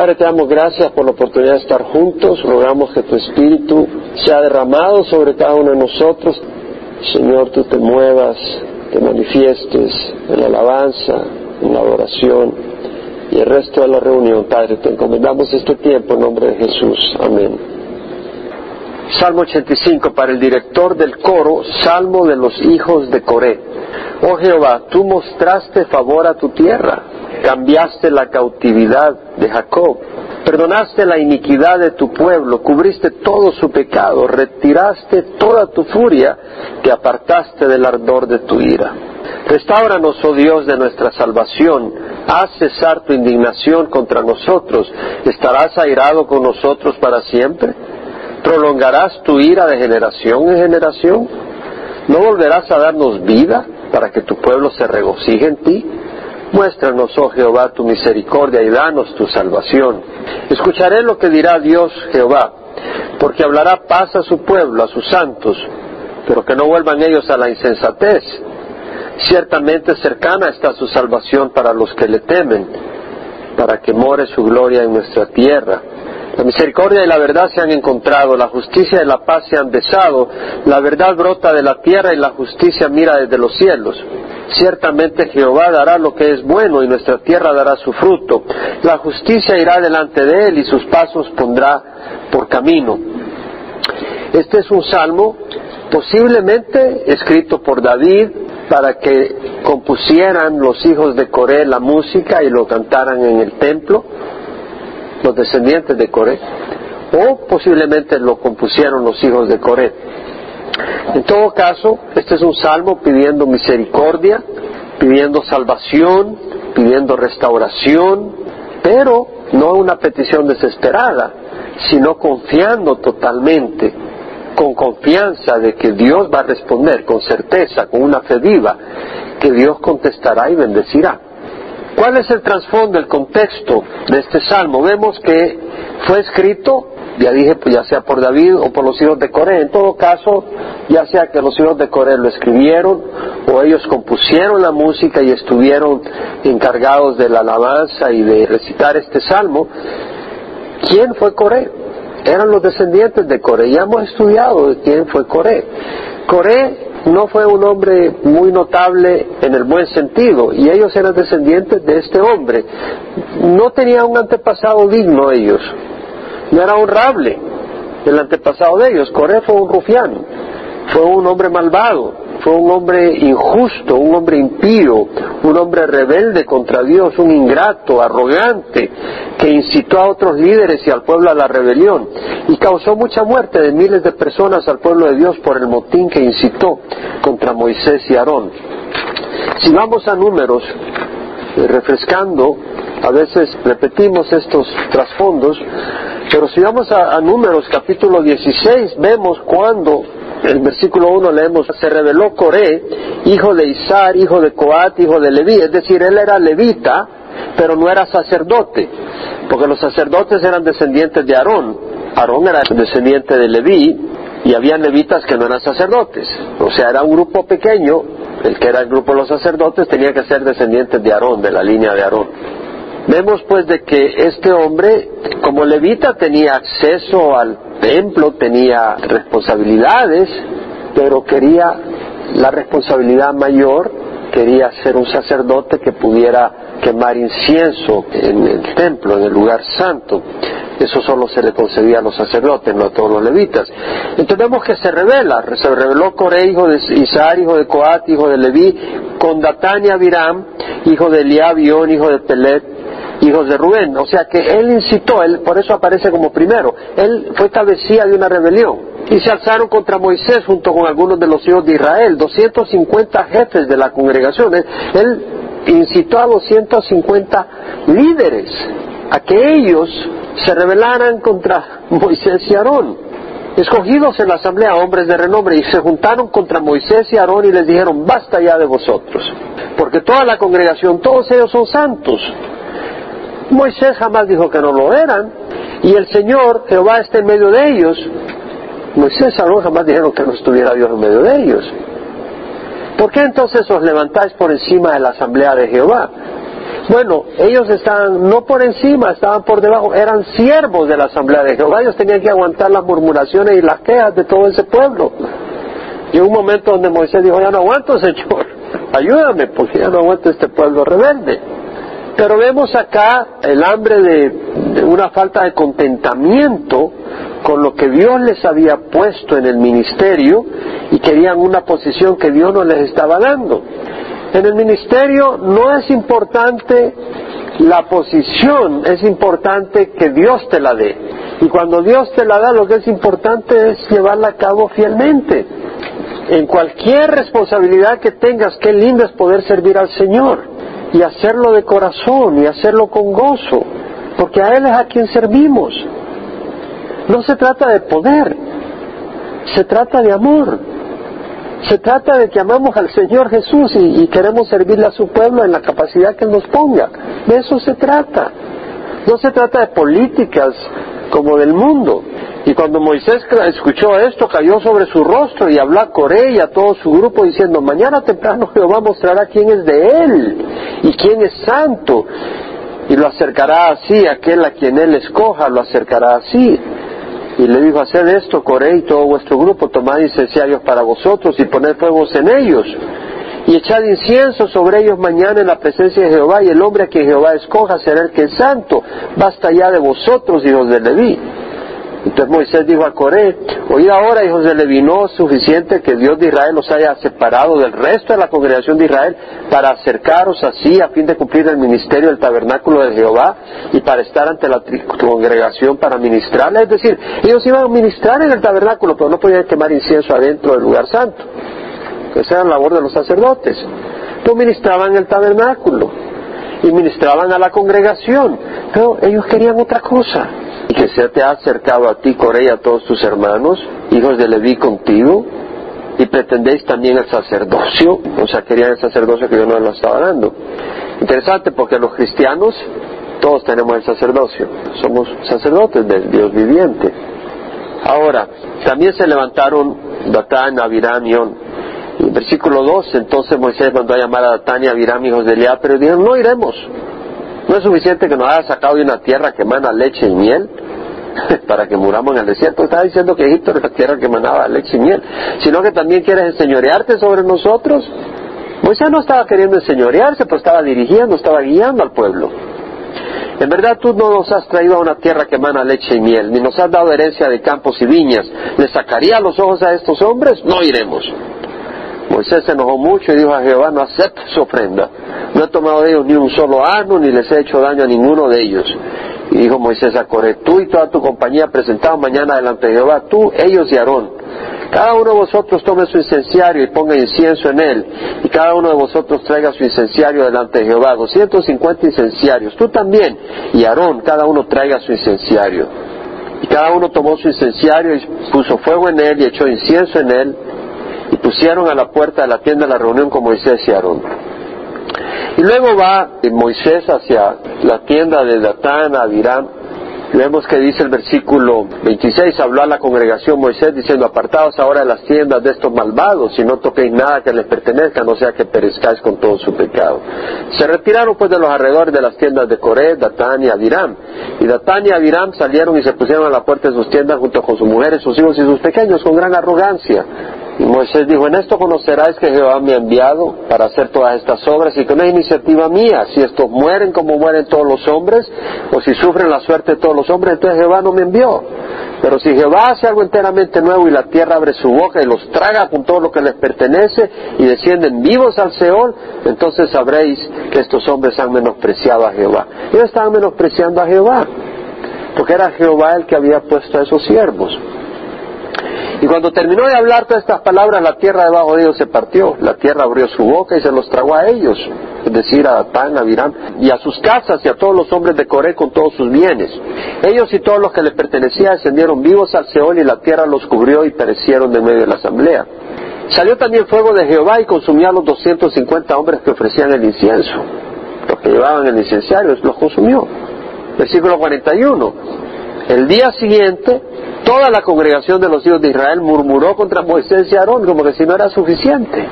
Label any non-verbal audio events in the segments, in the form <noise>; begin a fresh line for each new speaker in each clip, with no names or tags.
Padre, te damos gracias por la oportunidad de estar juntos. Rogamos que tu Espíritu sea derramado sobre cada uno de nosotros. Señor, tú te muevas, te manifiestes en la alabanza, en la adoración y el resto de la reunión. Padre, te encomendamos este tiempo en nombre de Jesús. Amén. Salmo 85 para el director del coro, Salmo de los hijos de Coré. Oh Jehová, tú mostraste favor a tu tierra cambiaste la cautividad de Jacob, perdonaste la iniquidad de tu pueblo, cubriste todo su pecado, retiraste toda tu furia, te apartaste del ardor de tu ira. Restauranos, oh Dios, de nuestra salvación, haz cesar tu indignación contra nosotros, ¿estarás airado con nosotros para siempre? ¿Prolongarás tu ira de generación en generación? ¿No volverás a darnos vida para que tu pueblo se regocije en ti? Muéstranos, oh Jehová, tu misericordia y danos tu salvación. Escucharé lo que dirá Dios Jehová, porque hablará paz a su pueblo, a sus santos, pero que no vuelvan ellos a la insensatez. Ciertamente cercana está su salvación para los que le temen, para que more su gloria en nuestra tierra. La misericordia y la verdad se han encontrado, la justicia y la paz se han besado, la verdad brota de la tierra y la justicia mira desde los cielos. Ciertamente Jehová dará lo que es bueno y nuestra tierra dará su fruto. La justicia irá delante de él y sus pasos pondrá por camino. Este es un salmo posiblemente escrito por David para que compusieran los hijos de Coré la música y lo cantaran en el templo, los descendientes de Coré, o posiblemente lo compusieron los hijos de Coré. En todo caso, este es un salmo pidiendo misericordia, pidiendo salvación, pidiendo restauración, pero no una petición desesperada, sino confiando totalmente, con confianza de que Dios va a responder, con certeza, con una fe viva, que Dios contestará y bendecirá. ¿Cuál es el trasfondo, el contexto de este salmo? Vemos que fue escrito ya dije, pues ya sea por David o por los hijos de Coré. En todo caso, ya sea que los hijos de Coré lo escribieron o ellos compusieron la música y estuvieron encargados de la alabanza y de recitar este salmo, ¿quién fue Coré? Eran los descendientes de Coré. Ya hemos estudiado de quién fue Coré. Coré no fue un hombre muy notable en el buen sentido y ellos eran descendientes de este hombre. No tenía un antepasado digno ellos no era honrable el antepasado de ellos. Coré fue un rufián, fue un hombre malvado, fue un hombre injusto, un hombre impío, un hombre rebelde contra Dios, un ingrato, arrogante, que incitó a otros líderes y al pueblo a la rebelión y causó mucha muerte de miles de personas al pueblo de Dios por el motín que incitó contra Moisés y Aarón. Si vamos a números, eh, refrescando, a veces repetimos estos trasfondos, pero si vamos a, Números capítulo 16, vemos cuando, el versículo 1 leemos, se reveló Coré, hijo de Isar, hijo de Coat, hijo de Leví, es decir, él era levita, pero no era sacerdote, porque los sacerdotes eran descendientes de Aarón, Aarón era descendiente de Leví, y había levitas que no eran sacerdotes, o sea, era un grupo pequeño, el que era el grupo de los sacerdotes tenía que ser descendientes de Aarón, de la línea de Aarón. Vemos pues de que este hombre, como levita, tenía acceso al templo, tenía responsabilidades, pero quería la responsabilidad mayor, quería ser un sacerdote que pudiera quemar incienso en el templo, en el lugar santo. Eso solo se le concedía a los sacerdotes, no a todos los levitas. Entonces vemos que se revela, se reveló Coré, hijo de Isar, hijo de Coat, hijo de Leví, con Datania Abiram, hijo de Eliab, hijo de Pelet, hijos de Rubén. O sea que él incitó, él por eso aparece como primero. Él fue cabecilla de una rebelión. Y se alzaron contra Moisés junto con algunos de los hijos de Israel, 250 jefes de la congregación. Él, incitó a 250 líderes a que ellos se rebelaran contra Moisés y Aarón escogidos en la asamblea hombres de renombre y se juntaron contra Moisés y Aarón y les dijeron, basta ya de vosotros, porque toda la congregación, todos ellos son santos, Moisés jamás dijo que no lo eran, y el Señor, Jehová, está en medio de ellos. Moisés y Aarón jamás dijeron que no estuviera Dios en medio de ellos. ¿Por qué entonces os levantáis por encima de la asamblea de Jehová? Bueno, ellos estaban no por encima, estaban por debajo, eran siervos de la asamblea de Jehová, ellos tenían que aguantar las murmuraciones y las quejas de todo ese pueblo. Y un momento donde Moisés dijo, ya no aguanto, Señor, <laughs> ayúdame, porque ya no aguanto este pueblo rebelde. Pero vemos acá el hambre de, una falta de contentamiento con lo que Dios les había puesto en el ministerio y querían una posición que Dios no les estaba dando. En el ministerio no es importante la posición, es importante que Dios te la dé. Y cuando Dios te la da, lo que es importante es llevarla a cabo fielmente. En cualquier responsabilidad que tengas, qué lindo es poder servir al Señor y hacerlo de corazón y hacerlo con gozo, porque a Él es a quien servimos. No se trata de poder, se trata de amor. Se trata de que amamos al Señor Jesús y, queremos servirle a su pueblo en la capacidad que nos ponga. De eso se trata. No se trata de políticas como del mundo. Y cuando Moisés escuchó esto, cayó sobre su rostro y habló a Coré y a todo su grupo diciendo, mañana temprano <laughs> Jehová mostrará quién es de él y quién es santo. Y lo acercará así, aquel a quien él escoja, lo acercará así. Y le dijo, haced esto, Coré y todo vuestro grupo, tomad incensarios para vosotros y poned fuegos en ellos. Y echad incienso sobre ellos mañana en la presencia de Jehová, y el hombre a quien Jehová escoja será el que es santo. Basta ya de vosotros, hijos de Leví. Entonces Moisés dijo a Coré, oíd ahora, hijos de Leví, no suficiente que Dios de Israel los haya separado del resto de la congregación de Israel para acercaros así a fin de cumplir el ministerio del tabernáculo de Jehová y para estar ante la congregación para ministrarla. Es decir, ellos iban a ministrar en el tabernáculo, pero no podían quemar incienso adentro del lugar santo. Esa era la labor de los sacerdotes. No ministraban en el tabernáculo y ministraban a la congregación, pero ellos querían otra cosa y que se te ha acercado a ti, Coré, a todos tus hermanos, hijos de Leví contigo, y pretendéis también el sacerdocio, o sea, querían el sacerdocio que yo no lo estaba dando. Interesante porque los cristianos todos tenemos el sacerdocio, somos sacerdotes del Dios viviente. Ahora, también se levantaron Datán, Abiram y. Versículo 2, entonces Moisés mandó a llamar a Datán y Abiram, hijos de Eliab, pero dijeron, no iremos, no es suficiente que nos haya sacado de una tierra que emana leche y miel <laughs> para que muramos en el desierto. Estaba diciendo que Egipto era la tierra que emanaba leche y miel, sino que también quieres enseñorearte sobre nosotros. Moisés no estaba queriendo enseñorearse, pero estaba dirigiendo, estaba guiando al pueblo. En verdad tú no nos has traído a una tierra que emana leche y miel, ni nos has dado herencia de campos y viñas. ¿Le sacaría los ojos a estos hombres? No iremos. Moisés se enojó mucho y dijo a Jehová, no aceptes su ofrenda. No he tomado de ellos ni un solo asno, ni les he hecho daño a ninguno de ellos. Y dijo Moisés a tú y toda tu compañía presentados mañana delante de Jehová, tú, ellos y Aarón. Cada uno de vosotros tome su incenciario y ponga incienso en él, y cada uno de vosotros traiga su incenciario delante de Jehová, 250 incenciarios, tú también, y Aarón, cada uno traiga su incenciario. Y cada uno tomó su incenciario y puso fuego en él y echó incienso en él, y pusieron a la puerta de la tienda la reunión con Moisés y Aarón. Y luego va Moisés hacia la tienda de Datán, Abiram, Vemos que dice el versículo 26, habló a la congregación Moisés diciendo, apartaos ahora de las tiendas de estos malvados y no toquéis nada que les pertenezca, no sea que perezcáis con todo su pecado. Se retiraron pues de los alrededores de las tiendas de Coré, Datán y Abiram. Y Datán y Abiram salieron y se pusieron a la puerta de sus tiendas junto con sus mujeres, sus hijos y sus pequeños con gran arrogancia. Y Moisés dijo, en esto conoceráis que Jehová me ha enviado para hacer todas estas obras y que no es iniciativa mía. Si estos mueren como mueren todos los hombres, o si sufren la suerte de todos los hombres, entonces Jehová no me envió. Pero si Jehová hace algo enteramente nuevo y la tierra abre su boca y los traga con todo lo que les pertenece y descienden vivos al Seol, entonces sabréis que estos hombres han menospreciado a Jehová. Ellos estaban menospreciando a Jehová, porque era Jehová el que había puesto a esos siervos. Y cuando terminó de hablar todas estas palabras, la tierra debajo de ellos se partió. La tierra abrió su boca y se los tragó a ellos, es decir, a Datán, a Virán, y a sus casas y a todos los hombres de Coré con todos sus bienes. Ellos y todos los que les pertenecían descendieron vivos al Seol y la tierra los cubrió y perecieron de medio de la asamblea. Salió también fuego de Jehová y consumió a los 250 hombres que ofrecían el incienso. Los que llevaban el incenciario los consumió. Versículo 41. El día siguiente toda la congregación de los hijos de Israel murmuró contra Moisés y Aarón como que si no era suficiente,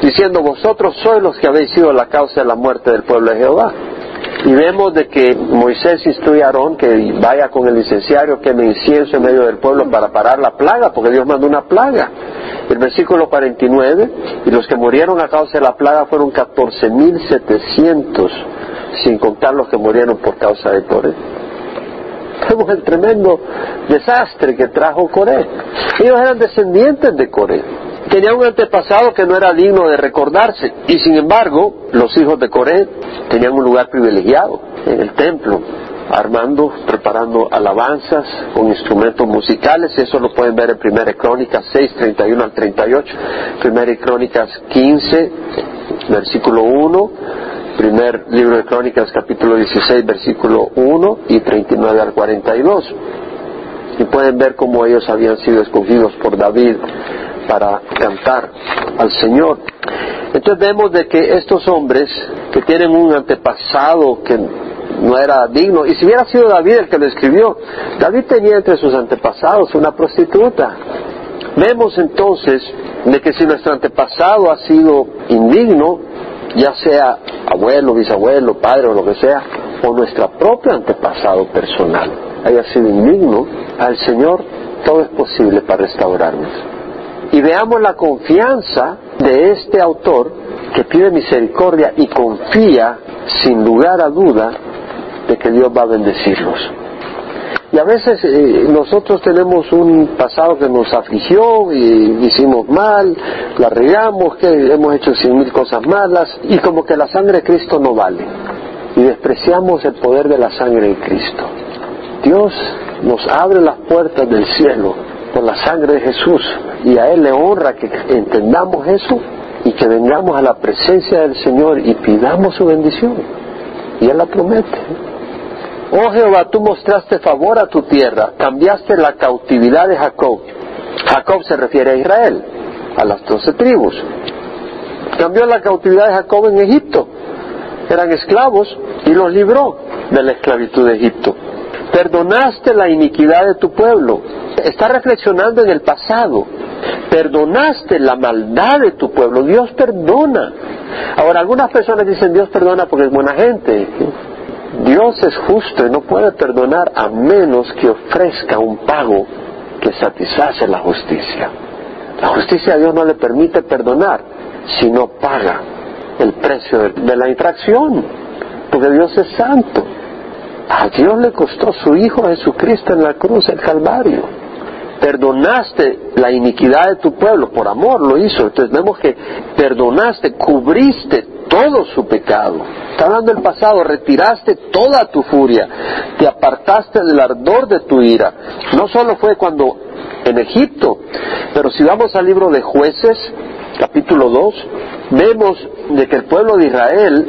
diciendo vosotros sois los que habéis sido la causa de la muerte del pueblo de Jehová. Y vemos de que Moisés instruye a Aarón que vaya con el licenciario, que me incienso en medio del pueblo para parar la plaga, porque Dios mandó una plaga. El versículo 49, y los que murieron a causa de la plaga fueron 14.700, sin contar los que murieron por causa de Coré. Vemos el tremendo desastre que trajo Coré. Ellos eran descendientes de Coré. Tenía un antepasado que no era digno de recordarse. Y sin embargo los hijos de Coré tenían un lugar privilegiado en el templo armando, preparando alabanzas con instrumentos musicales, eso lo pueden ver en Primera Crónicas 6, 31 al 38, Primera Crónicas 15, versículo 1, primer libro de Crónicas capítulo 16, versículo 1 y 39 al 42. Y pueden ver cómo ellos habían sido escogidos por David para cantar al Señor. Entonces vemos de que estos hombres que tienen un antepasado que no era digno, y si hubiera sido David el que lo escribió, David tenía entre sus antepasados una prostituta. Vemos entonces de que si nuestro antepasado ha sido indigno, ya sea abuelo, bisabuelo, padre o lo que sea, o nuestro propio antepasado personal haya sido indigno, al Señor todo es posible para restaurarnos y veamos la confianza de este autor que pide misericordia y confía sin lugar a duda de que Dios va a bendecirlos. Y a veces eh, nosotros tenemos un pasado que nos afligió y hicimos mal, la regamos, que hemos hecho cien mil cosas malas y como que la sangre de Cristo no vale. Y despreciamos el poder de la sangre de Cristo. Dios nos abre las puertas del cielo por la sangre de Jesús y a Él le honra que entendamos eso y que vengamos a la presencia del Señor y pidamos su bendición. Y Él la promete. Oh Jehová, tú mostraste favor a tu tierra, cambiaste la cautividad de Jacob. Jacob se refiere a Israel, a las doce tribus. Cambió la cautividad de Jacob en Egipto. Eran esclavos y los libró de la esclavitud de Egipto. Perdonaste la iniquidad de tu pueblo. Está reflexionando en el pasado. Perdonaste la maldad de tu pueblo. Dios perdona. Ahora, algunas personas dicen Dios perdona porque es buena gente. Dios es justo y no puede perdonar a menos que ofrezca un pago que satisface la justicia. La justicia a Dios no le permite perdonar si no paga el precio de la infracción, porque Dios es santo. A Dios le costó su Hijo Jesucristo en la cruz, el Calvario. Perdonaste la iniquidad de tu pueblo, por amor lo hizo. Entonces vemos que perdonaste, cubriste todo su pecado. Está hablando del pasado, retiraste toda tu furia, te apartaste del ardor de tu ira. No solo fue cuando en Egipto, pero si vamos al libro de jueces, capítulo 2, vemos de que el pueblo de Israel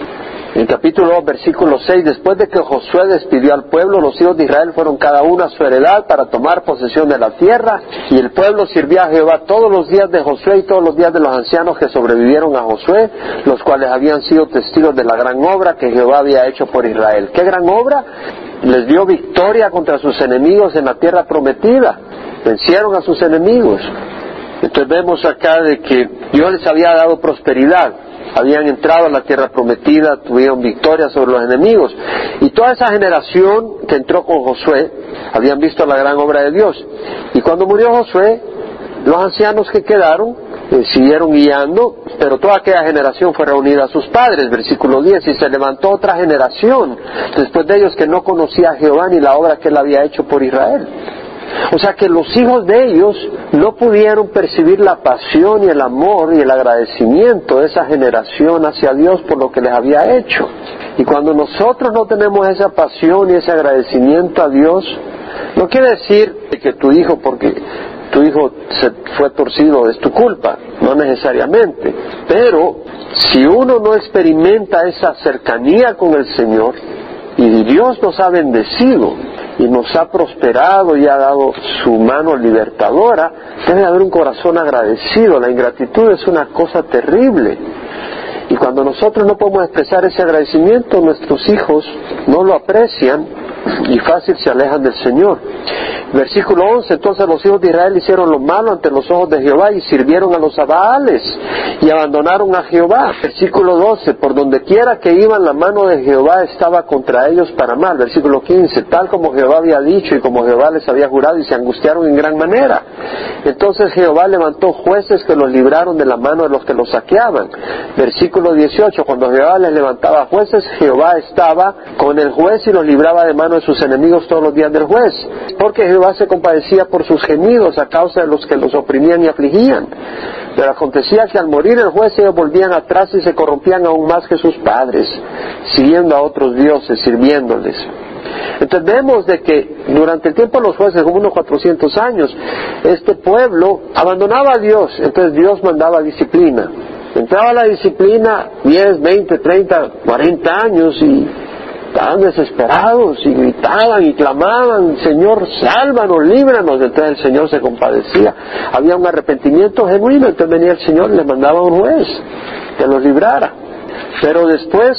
en capítulo 2, versículo 6, después de que Josué despidió al pueblo, los hijos de Israel fueron cada uno a su heredad para tomar posesión de la tierra, y el pueblo sirvió a Jehová todos los días de Josué y todos los días de los ancianos que sobrevivieron a Josué, los cuales habían sido testigos de la gran obra que Jehová había hecho por Israel. ¿Qué gran obra? Les dio victoria contra sus enemigos en la tierra prometida. Vencieron a sus enemigos. Entonces vemos acá de que Dios les había dado prosperidad habían entrado a la tierra prometida, tuvieron victoria sobre los enemigos. Y toda esa generación que entró con Josué habían visto la gran obra de Dios. Y cuando murió Josué, los ancianos que quedaron eh, siguieron guiando, pero toda aquella generación fue reunida a sus padres, versículo 10, y se levantó otra generación después de ellos que no conocía a Jehová ni la obra que él había hecho por Israel. O sea que los hijos de ellos no pudieron percibir la pasión y el amor y el agradecimiento de esa generación hacia Dios por lo que les había hecho. Y cuando nosotros no tenemos esa pasión y ese agradecimiento a Dios, no quiere decir que tu hijo, porque tu hijo se fue torcido, es tu culpa, no necesariamente. Pero si uno no experimenta esa cercanía con el Señor, y Dios nos ha bendecido, y nos ha prosperado y ha dado su mano libertadora, debe haber un corazón agradecido. La ingratitud es una cosa terrible. Y cuando nosotros no podemos expresar ese agradecimiento, nuestros hijos no lo aprecian y fácil se alejan del Señor. Versículo 11, entonces los hijos de Israel hicieron lo malo ante los ojos de Jehová y sirvieron a los Abaales y abandonaron a Jehová. Versículo 12, por donde quiera que iban la mano de Jehová estaba contra ellos para mal. Versículo 15, tal como Jehová había dicho y como Jehová les había jurado y se angustiaron en gran manera. Entonces Jehová levantó jueces que los libraron de la mano de los que los saqueaban. Versículo 18, cuando Jehová les levantaba jueces, Jehová estaba con el juez y los libraba de mano de sus enemigos todos los días del juez. Porque Jehová se compadecía por sus gemidos a causa de los que los oprimían y afligían. Pero acontecía que al morir el juez ellos volvían atrás y se corrompían aún más que sus padres, siguiendo a otros dioses, sirviéndoles. Entonces vemos de que durante el tiempo de los jueces, como unos 400 años, este pueblo abandonaba a Dios, entonces Dios mandaba disciplina. Entraba la disciplina 10, 20, 30, 40 años y estaban desesperados y gritaban y clamaban, Señor, sálvanos, líbranos. Entonces el Señor se compadecía. Había un arrepentimiento genuino, entonces venía el Señor y le mandaba a un juez que los librara. Pero después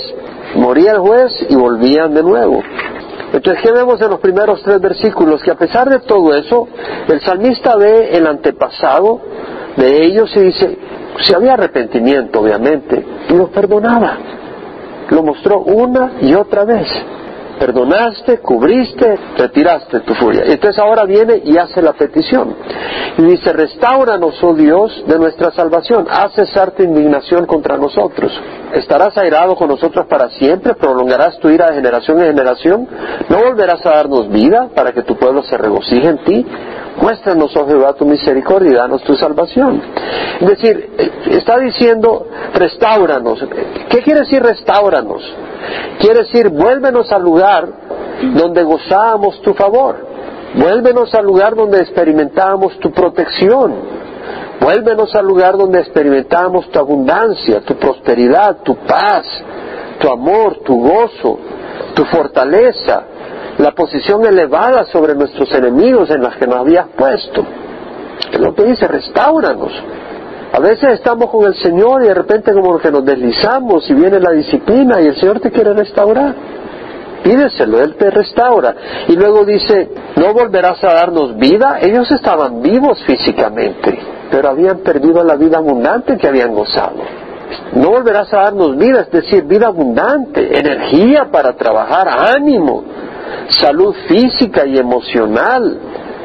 moría el juez y volvían de nuevo. Entonces, ¿qué vemos en los primeros tres versículos? Que a pesar de todo eso, el salmista ve el antepasado de ellos y dice, si había arrepentimiento, obviamente, y los perdonaba lo mostró una y otra vez. Perdonaste, cubriste, retiraste tu furia. Entonces ahora viene y hace la petición. Y dice, restauranos, oh Dios, de nuestra salvación. Haz cesar tu indignación contra nosotros. ¿Estarás airado con nosotros para siempre? ¿Prolongarás tu ira de generación en generación? ¿No volverás a darnos vida para que tu pueblo se regocije en ti? Muéstranos, oh Jehová, tu misericordia y danos tu salvación. Es decir, está diciendo, restauranos. ¿Qué quiere decir restauranos? Quiere decir, vuélvenos al lugar donde gozábamos tu favor. Vuélvenos al lugar donde experimentábamos tu protección. Vuélvenos al lugar donde experimentábamos tu abundancia, tu prosperidad, tu paz, tu amor, tu gozo, tu fortaleza, la posición elevada sobre nuestros enemigos en las que nos habías puesto. Es lo que dice, restauranos. A veces estamos con el Señor y de repente como que nos deslizamos y viene la disciplina y el Señor te quiere restaurar. Pídeselo, Él te restaura. Y luego dice, no volverás a darnos vida. Ellos estaban vivos físicamente, pero habían perdido la vida abundante que habían gozado. No volverás a darnos vida, es decir, vida abundante, energía para trabajar, ánimo salud física y emocional,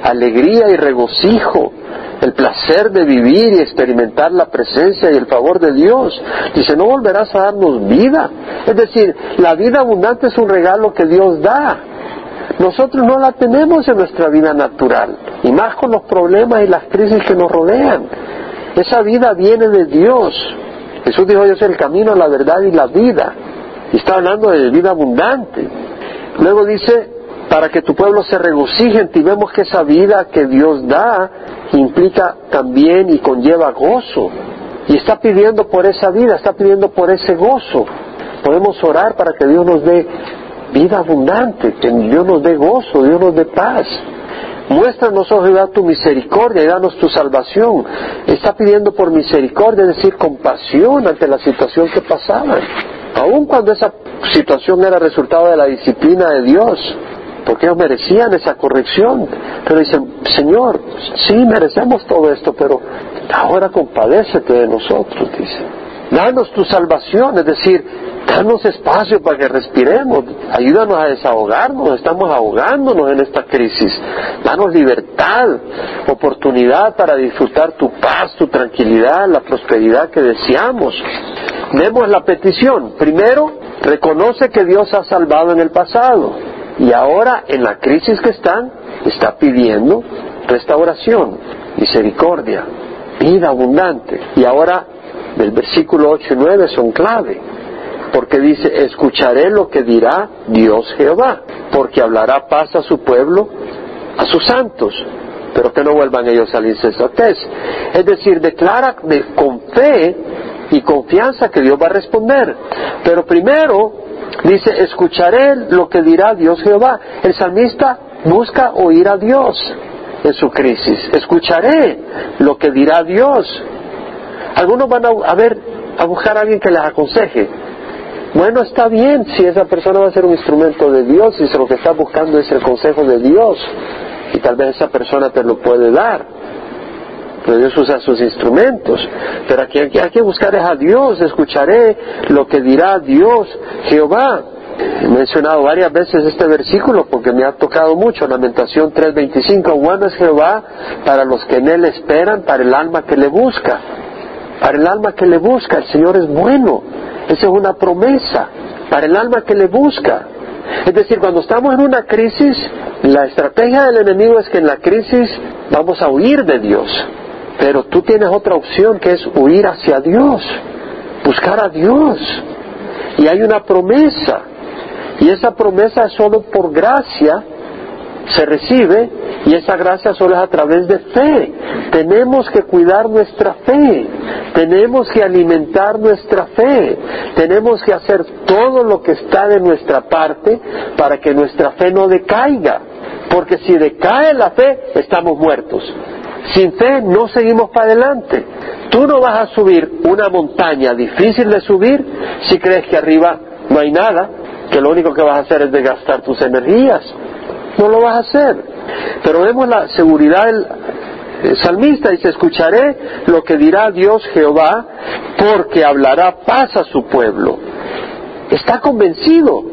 alegría y regocijo, el placer de vivir y experimentar la presencia y el favor de Dios. Dice, no volverás a darnos vida. Es decir, la vida abundante es un regalo que Dios da. Nosotros no la tenemos en nuestra vida natural, y más con los problemas y las crisis que nos rodean. Esa vida viene de Dios. Jesús dijo, yo soy el camino, la verdad y la vida. Y está hablando de vida abundante. Luego dice, para que tu pueblo se regocije en ti. Vemos que esa vida que Dios da implica también y conlleva gozo. Y está pidiendo por esa vida, está pidiendo por ese gozo. Podemos orar para que Dios nos dé vida abundante, que Dios nos dé gozo, Dios nos dé paz. Muéstranos, oh Jehová, tu misericordia y danos tu salvación. Está pidiendo por misericordia, es decir, compasión ante la situación que pasaba. Aun cuando esa situación era resultado de la disciplina de Dios, porque ellos merecían esa corrección. Pero dicen, Señor, sí merecemos todo esto, pero ahora compadécete de nosotros, dice. Danos tu salvación, es decir, danos espacio para que respiremos, ayúdanos a desahogarnos, estamos ahogándonos en esta crisis. Danos libertad, oportunidad para disfrutar tu paz, tu tranquilidad, la prosperidad que deseamos. Vemos la petición. Primero, reconoce que Dios ha salvado en el pasado y ahora en la crisis que están está pidiendo restauración, misericordia, vida abundante. Y ahora el versículo 8 y 9 son clave, porque dice, escucharé lo que dirá Dios Jehová, porque hablará paz a su pueblo, a sus santos, pero que no vuelvan ellos a la insensatez. Es decir, declara de, con fe y confianza que Dios va a responder. Pero primero dice, escucharé lo que dirá Dios Jehová. El salmista busca oír a Dios en su crisis. Escucharé lo que dirá Dios. Algunos van a, ver, a buscar a alguien que les aconseje. Bueno, está bien si esa persona va a ser un instrumento de Dios y si lo que está buscando es el consejo de Dios. y tal vez esa persona te lo puede dar. Pero Dios usa sus instrumentos. Pero aquí hay que buscar es a Dios, escucharé lo que dirá Dios, Jehová. He mencionado varias veces este versículo porque me ha tocado mucho, Lamentación 3:25, bueno es Jehová para los que en Él esperan, para el alma que le busca. Para el alma que le busca, el Señor es bueno. Esa es una promesa. Para el alma que le busca. Es decir, cuando estamos en una crisis, la estrategia del enemigo es que en la crisis vamos a huir de Dios. Pero tú tienes otra opción que es huir hacia Dios, buscar a Dios. Y hay una promesa. Y esa promesa es solo por gracia se recibe y esa gracia solo es a través de fe. Tenemos que cuidar nuestra fe, tenemos que alimentar nuestra fe, tenemos que hacer todo lo que está de nuestra parte para que nuestra fe no decaiga, porque si decae la fe estamos muertos. Sin fe no seguimos para adelante. Tú no vas a subir una montaña difícil de subir si crees que arriba no hay nada, que lo único que vas a hacer es desgastar tus energías no lo vas a hacer. Pero vemos la seguridad del salmista, dice, escucharé lo que dirá Dios Jehová, porque hablará paz a su pueblo. Está convencido.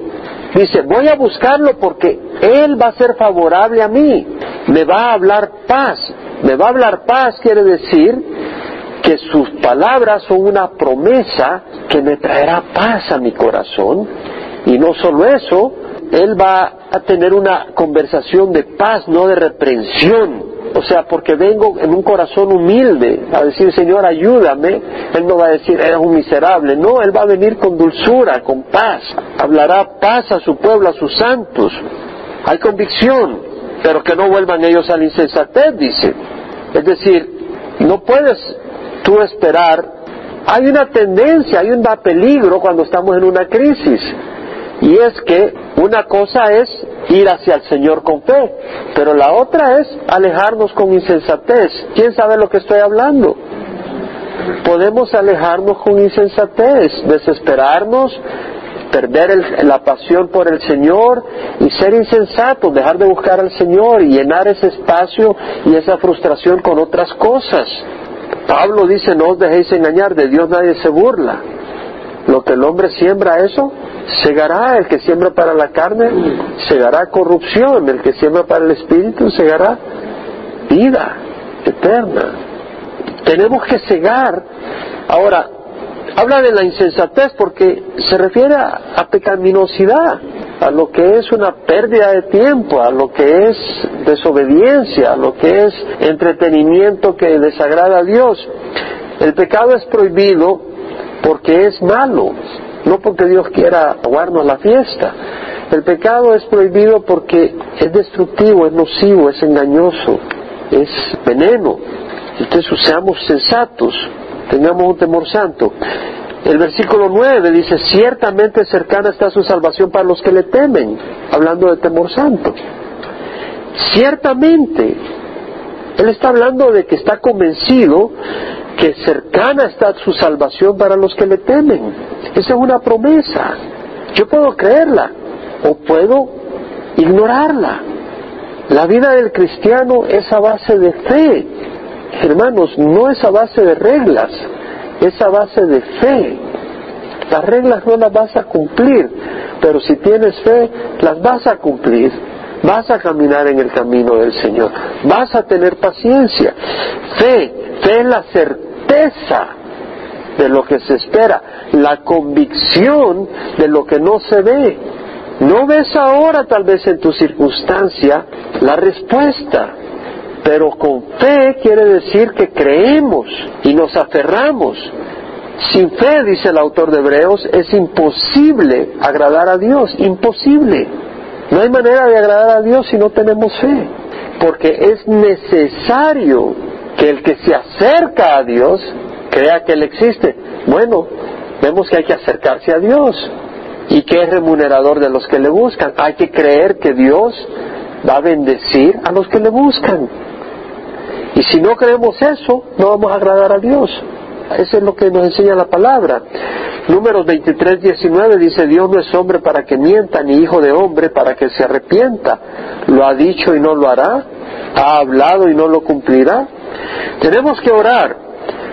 Dice, voy a buscarlo porque Él va a ser favorable a mí. Me va a hablar paz. Me va a hablar paz quiere decir que sus palabras son una promesa que me traerá paz a mi corazón. Y no solo eso, él va a tener una conversación de paz, no de reprensión. O sea, porque vengo en un corazón humilde a decir, Señor, ayúdame. Él no va a decir, eres un miserable. No, Él va a venir con dulzura, con paz. Hablará paz a su pueblo, a sus santos. Hay convicción, pero que no vuelvan ellos a la insensatez, dice. Es decir, no puedes tú esperar. Hay una tendencia, hay un peligro cuando estamos en una crisis. Y es que una cosa es ir hacia el Señor con fe, pero la otra es alejarnos con insensatez. ¿Quién sabe lo que estoy hablando? Podemos alejarnos con insensatez, desesperarnos, perder la pasión por el Señor y ser insensatos, dejar de buscar al Señor y llenar ese espacio y esa frustración con otras cosas. Pablo dice, no os dejéis engañar, de Dios nadie se burla. Lo que el hombre siembra, eso segará. El que siembra para la carne, segará corrupción. El que siembra para el espíritu, segará vida eterna. Tenemos que cegar. Ahora, habla de la insensatez porque se refiere a, pecaminosidad, a lo que es una pérdida de tiempo, a lo que es desobediencia, a lo que es entretenimiento que desagrada a Dios. El pecado es prohibido porque es malo, no porque Dios quiera aguarnos la fiesta. El pecado es prohibido porque es destructivo, es nocivo, es engañoso, es veneno. Entonces seamos sensatos, tengamos un temor santo. El versículo 9 dice, ciertamente cercana está su salvación para los que le temen, hablando de temor santo. Ciertamente, Él está hablando de que está convencido que cercana está su salvación para los que le temen. Esa es una promesa. Yo puedo creerla o puedo ignorarla. La vida del cristiano es a base de fe. Hermanos, no es a base de reglas, es a base de fe. Las reglas no las vas a cumplir, pero si tienes fe, las vas a cumplir. Vas a caminar en el camino del Señor. Vas a tener paciencia. Fe, fe es la certeza de lo que se espera, la convicción de lo que no se ve. No ves ahora tal vez en tu circunstancia la respuesta, pero con fe quiere decir que creemos y nos aferramos. Sin fe, dice el autor de Hebreos, es imposible agradar a Dios, imposible. No hay manera de agradar a Dios si no tenemos fe, porque es necesario que el que se acerca a Dios crea que Él existe. Bueno, vemos que hay que acercarse a Dios y que es remunerador de los que le buscan. Hay que creer que Dios va a bendecir a los que le buscan. Y si no creemos eso, no vamos a agradar a Dios. Eso es lo que nos enseña la palabra. Números 23, 19 dice, Dios no es hombre para que mienta, ni hijo de hombre para que se arrepienta. ¿Lo ha dicho y no lo hará? ha hablado y no lo cumplirá. Tenemos que orar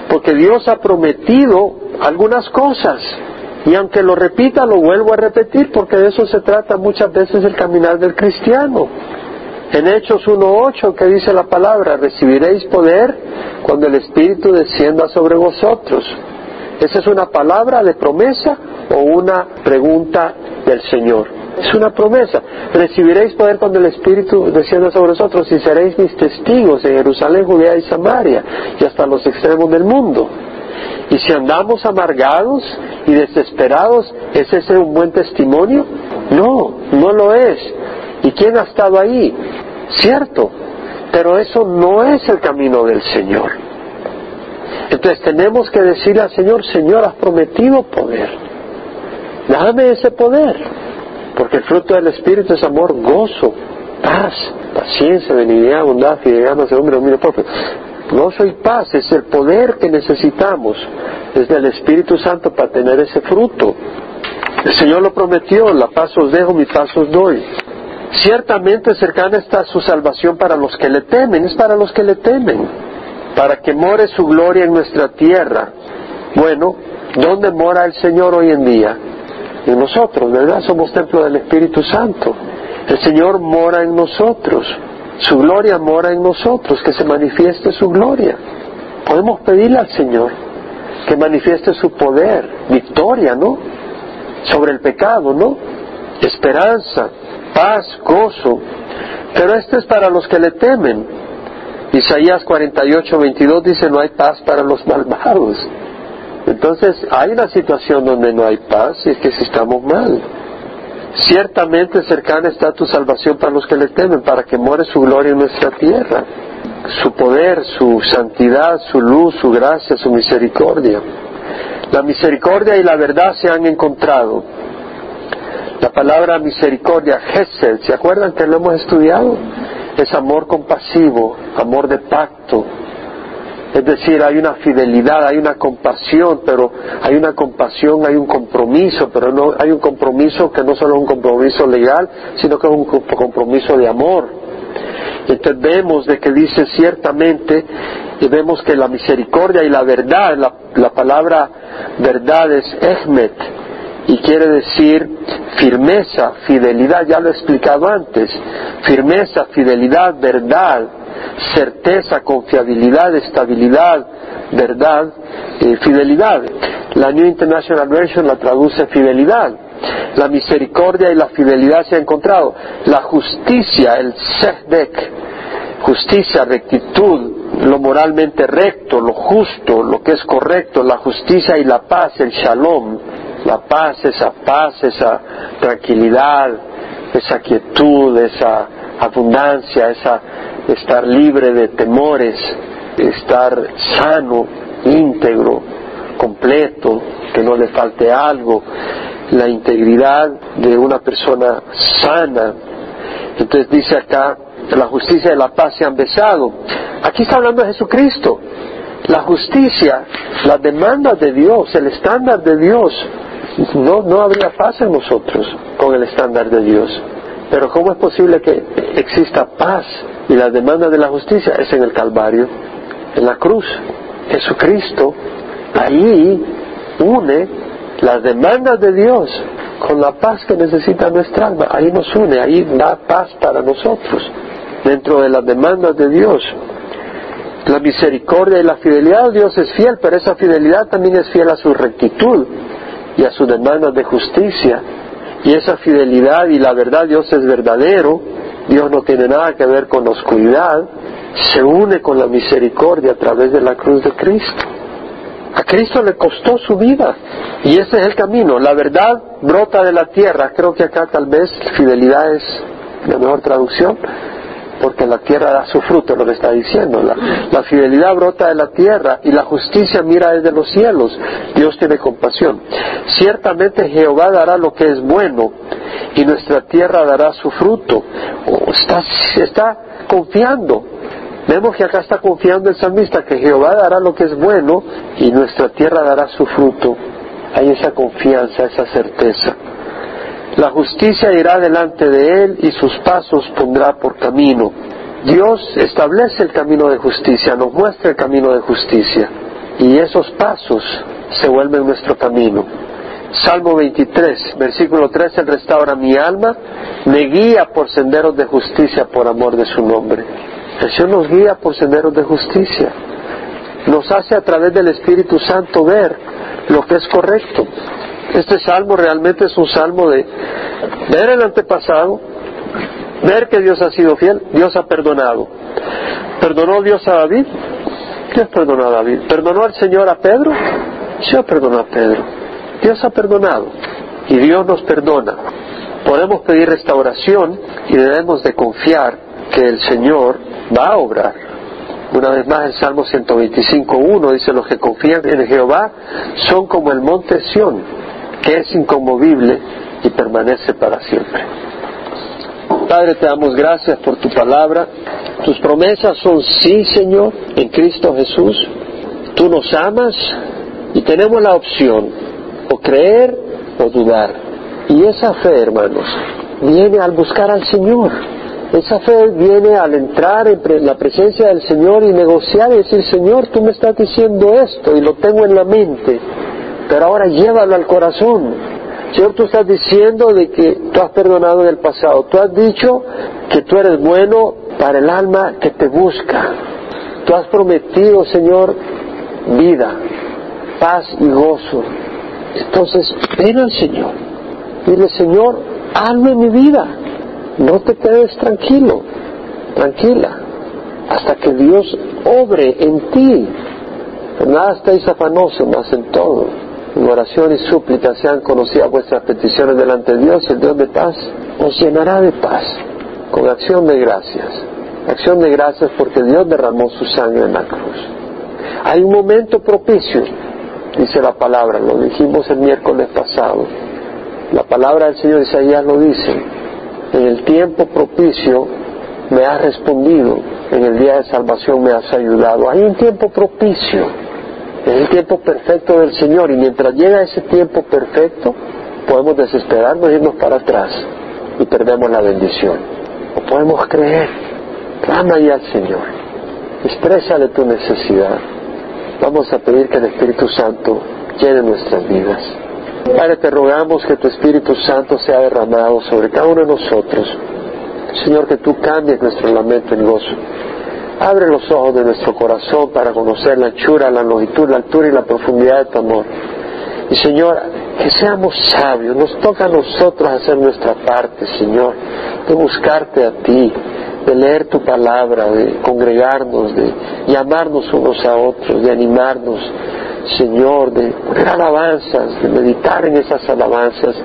porque Dios ha prometido algunas cosas. Y aunque lo repita, lo vuelvo a repetir porque de eso se trata muchas veces el caminar del cristiano. En Hechos 1.8 que dice la palabra, recibiréis poder cuando el Espíritu descienda sobre vosotros. ¿Esa es una palabra de promesa o una pregunta del Señor? Es una promesa. Recibiréis poder cuando el Espíritu descienda sobre vosotros y seréis mis testigos en Jerusalén, Judea y Samaria y hasta los extremos del mundo. Y si andamos amargados y desesperados, ¿es ese un buen testimonio? No, no lo es. ¿Y quién ha estado ahí? Cierto, pero eso no es el camino del Señor. Entonces tenemos que decirle al Señor, Señor, has prometido poder. Dame ese poder. Porque el fruto del Espíritu es amor, gozo, paz, paciencia, benignidad, bondad, fidelidad, hombre, dominio propio. Gozo y paz es el poder que necesitamos desde el Espíritu Santo para tener ese fruto. El Señor lo prometió, la paz os dejo, mi paz os doy. Ciertamente cercana está su salvación para los que le temen, es para los que le temen, para que more su gloria en nuestra tierra. Bueno, ¿dónde mora el Señor hoy en día? En nosotros, ¿verdad? Somos templo del Espíritu Santo. El Señor mora en nosotros. Su gloria mora en nosotros, que se manifieste su gloria. Podemos pedirle al Señor que manifieste su poder, victoria, ¿no? Sobre el pecado, ¿no? Esperanza, paz, gozo. Pero esto es para los que le temen. Isaías 48, 22 dice, no hay paz para los malvados. Entonces, hay una situación donde no hay paz y es que si estamos mal. Ciertamente cercana está tu salvación para los que le temen, para que more su gloria en nuestra tierra, su poder, su santidad, su luz, su gracia, su misericordia. La misericordia y la verdad se han encontrado. La palabra misericordia, Gesed, ¿se acuerdan que lo hemos estudiado? Es amor compasivo, amor de pacto, es decir, hay una fidelidad, hay una compasión, pero hay una compasión, hay un compromiso, pero no hay un compromiso que no solo es un compromiso legal, sino que es un compromiso de amor. Entonces vemos de que dice ciertamente, y vemos que la misericordia y la verdad, la, palabra verdad es ehmet, y quiere decir firmeza, fidelidad, ya lo he explicado antes, firmeza, fidelidad, verdad, certeza, confiabilidad, estabilidad, verdad, y fidelidad. La New International Version la traduce fidelidad. La misericordia y la fidelidad se han encontrado. La justicia, el sehdek, justicia, rectitud, lo moralmente recto, lo justo, lo que es correcto, la justicia y la paz, el shalom, la paz, esa paz, esa tranquilidad, esa quietud, esa abundancia, esa estar libre de temores, estar sano, íntegro, completo, que no le falte algo, la integridad de una persona sana. Entonces dice acá, la justicia y la paz se han besado. Aquí está hablando de Jesucristo. La justicia, la demanda de Dios, el estándar de Dios, no, no habría paz en nosotros con el estándar de Dios. Pero ¿cómo es posible que exista paz y la demanda de la justicia es en el Calvario, en la cruz? Jesucristo ahí une las demandas de Dios con la paz que necesita nuestra alma. Ahí nos une, ahí da paz para nosotros, dentro de las demandas de Dios. La misericordia y la fidelidad de Dios es fiel, pero esa fidelidad también es fiel a su rectitud y a sus demandas de justicia y esa fidelidad y la verdad, Dios es verdadero, Dios no tiene nada que ver con oscuridad, se une con la misericordia a través de la cruz de Cristo. A Cristo le costó su vida y ese es el camino. La verdad brota de la tierra. Creo que acá tal vez fidelidad es la mejor traducción porque la tierra da su fruto, lo que está diciendo. La, fidelidad brota de la tierra y la justicia mira desde los cielos. Dios tiene compasión. Ciertamente Jehová dará lo que es bueno y nuestra tierra dará su fruto. Oh, está, está confiando. Vemos que acá está confiando el salmista que Jehová dará lo que es bueno y nuestra tierra dará su fruto. Hay esa confianza, esa certeza. La justicia irá delante de él y sus pasos pondrá por camino. Dios establece el camino de justicia, nos muestra el camino de justicia y esos pasos se vuelven nuestro camino. Salmo 23, versículo 3, Él restaura mi alma, me guía por senderos de justicia por amor de su nombre. El Señor nos guía por senderos de justicia. Nos hace a través del Espíritu Santo ver lo que es correcto. Este salmo realmente es un salmo de ver el antepasado, ver que Dios ha sido fiel, Dios ha perdonado. ¿Perdonó Dios a David? Dios perdonó a David. ¿Perdonó al Señor a Pedro? Dios perdonó a Pedro. Dios ha perdonado y Dios nos perdona. Podemos pedir restauración y debemos de confiar que el Señor va a obrar. Una vez más el Salmo 125.1 dice, los que confían en Jehová son como el monte Sión, que es inconmovible y permanece para siempre. Padre, te damos gracias por tu palabra. Tus promesas son sí, Señor, en Cristo Jesús. Tú nos amas y tenemos la opción o creer o dudar. Y esa fe, hermanos, viene al buscar al Señor. Esa fe viene al entrar en la presencia del Señor y negociar y decir, Señor, tú me estás diciendo esto y lo tengo en la mente, pero ahora llévalo al corazón. Señor, tú estás diciendo de que tú has perdonado en el pasado. Tú has dicho que tú eres bueno para el alma que te busca. Tú has prometido, Señor, vida, paz y gozo. Entonces, ven al Señor. Dile, Señor, hazme mi vida. No te quedes tranquilo, tranquila, hasta que Dios obre en ti. nada estáis afanosos, más en todo. En oración y súplica sean conocidas vuestras peticiones delante de Dios el Dios de paz os llenará de paz con acción de gracias. Acción de gracias porque Dios derramó su sangre en la cruz. Hay un momento propicio, dice la palabra, lo dijimos el miércoles pasado. La palabra del Señor Isaías lo dice, en el tiempo propicio me has respondido, en el día de salvación me has ayudado. Hay un tiempo propicio, es el tiempo perfecto del Señor y mientras llega ese tiempo perfecto podemos desesperarnos irnos para atrás y perdemos la bendición. O podemos creer, clama ya al Señor, exprésale tu necesidad. Vamos a pedir que el Espíritu Santo llene nuestras vidas. Padre, te rogamos que tu Espíritu Santo sea derramado sobre cada uno de nosotros. Señor, que tú cambies nuestro lamento en gozo. Abre los ojos de nuestro corazón para conocer la anchura, la longitud, la altura y la profundidad de tu amor. Y Señor, que seamos sabios, nos toca a nosotros hacer nuestra parte, Señor, de buscarte a ti, de leer tu palabra, de congregarnos, de llamarnos unos a otros, de animarnos, Señor, de poner alabanzas, de meditar en esas alabanzas.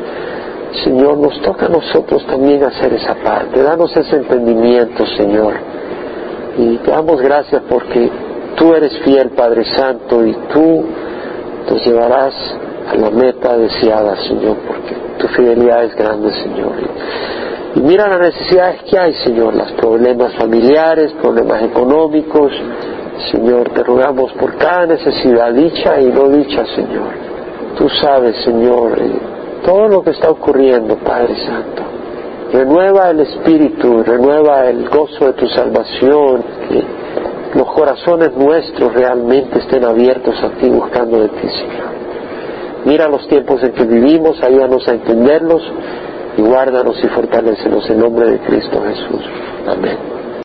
Señor, nos toca a nosotros también hacer esa parte. Danos ese entendimiento, Señor. Y te damos gracias porque tú eres fiel, Padre Santo, y tú nos llevarás a la meta deseada, Señor, porque tu fidelidad es grande, Señor. Y mira las necesidades que hay, Señor, los problemas familiares, problemas económicos. Señor, te rogamos por cada necesidad, dicha y no dicha, Señor. Tú sabes, Señor, eh, todo lo que está ocurriendo, Padre Santo. Renueva el espíritu, renueva el gozo de tu salvación, que los corazones nuestros realmente estén abiertos a ti buscando de ti, Señor. Mira los tiempos en que vivimos, ayúdanos a entenderlos y guárdanos y fortalecenos en nombre de Cristo Jesús. Amén.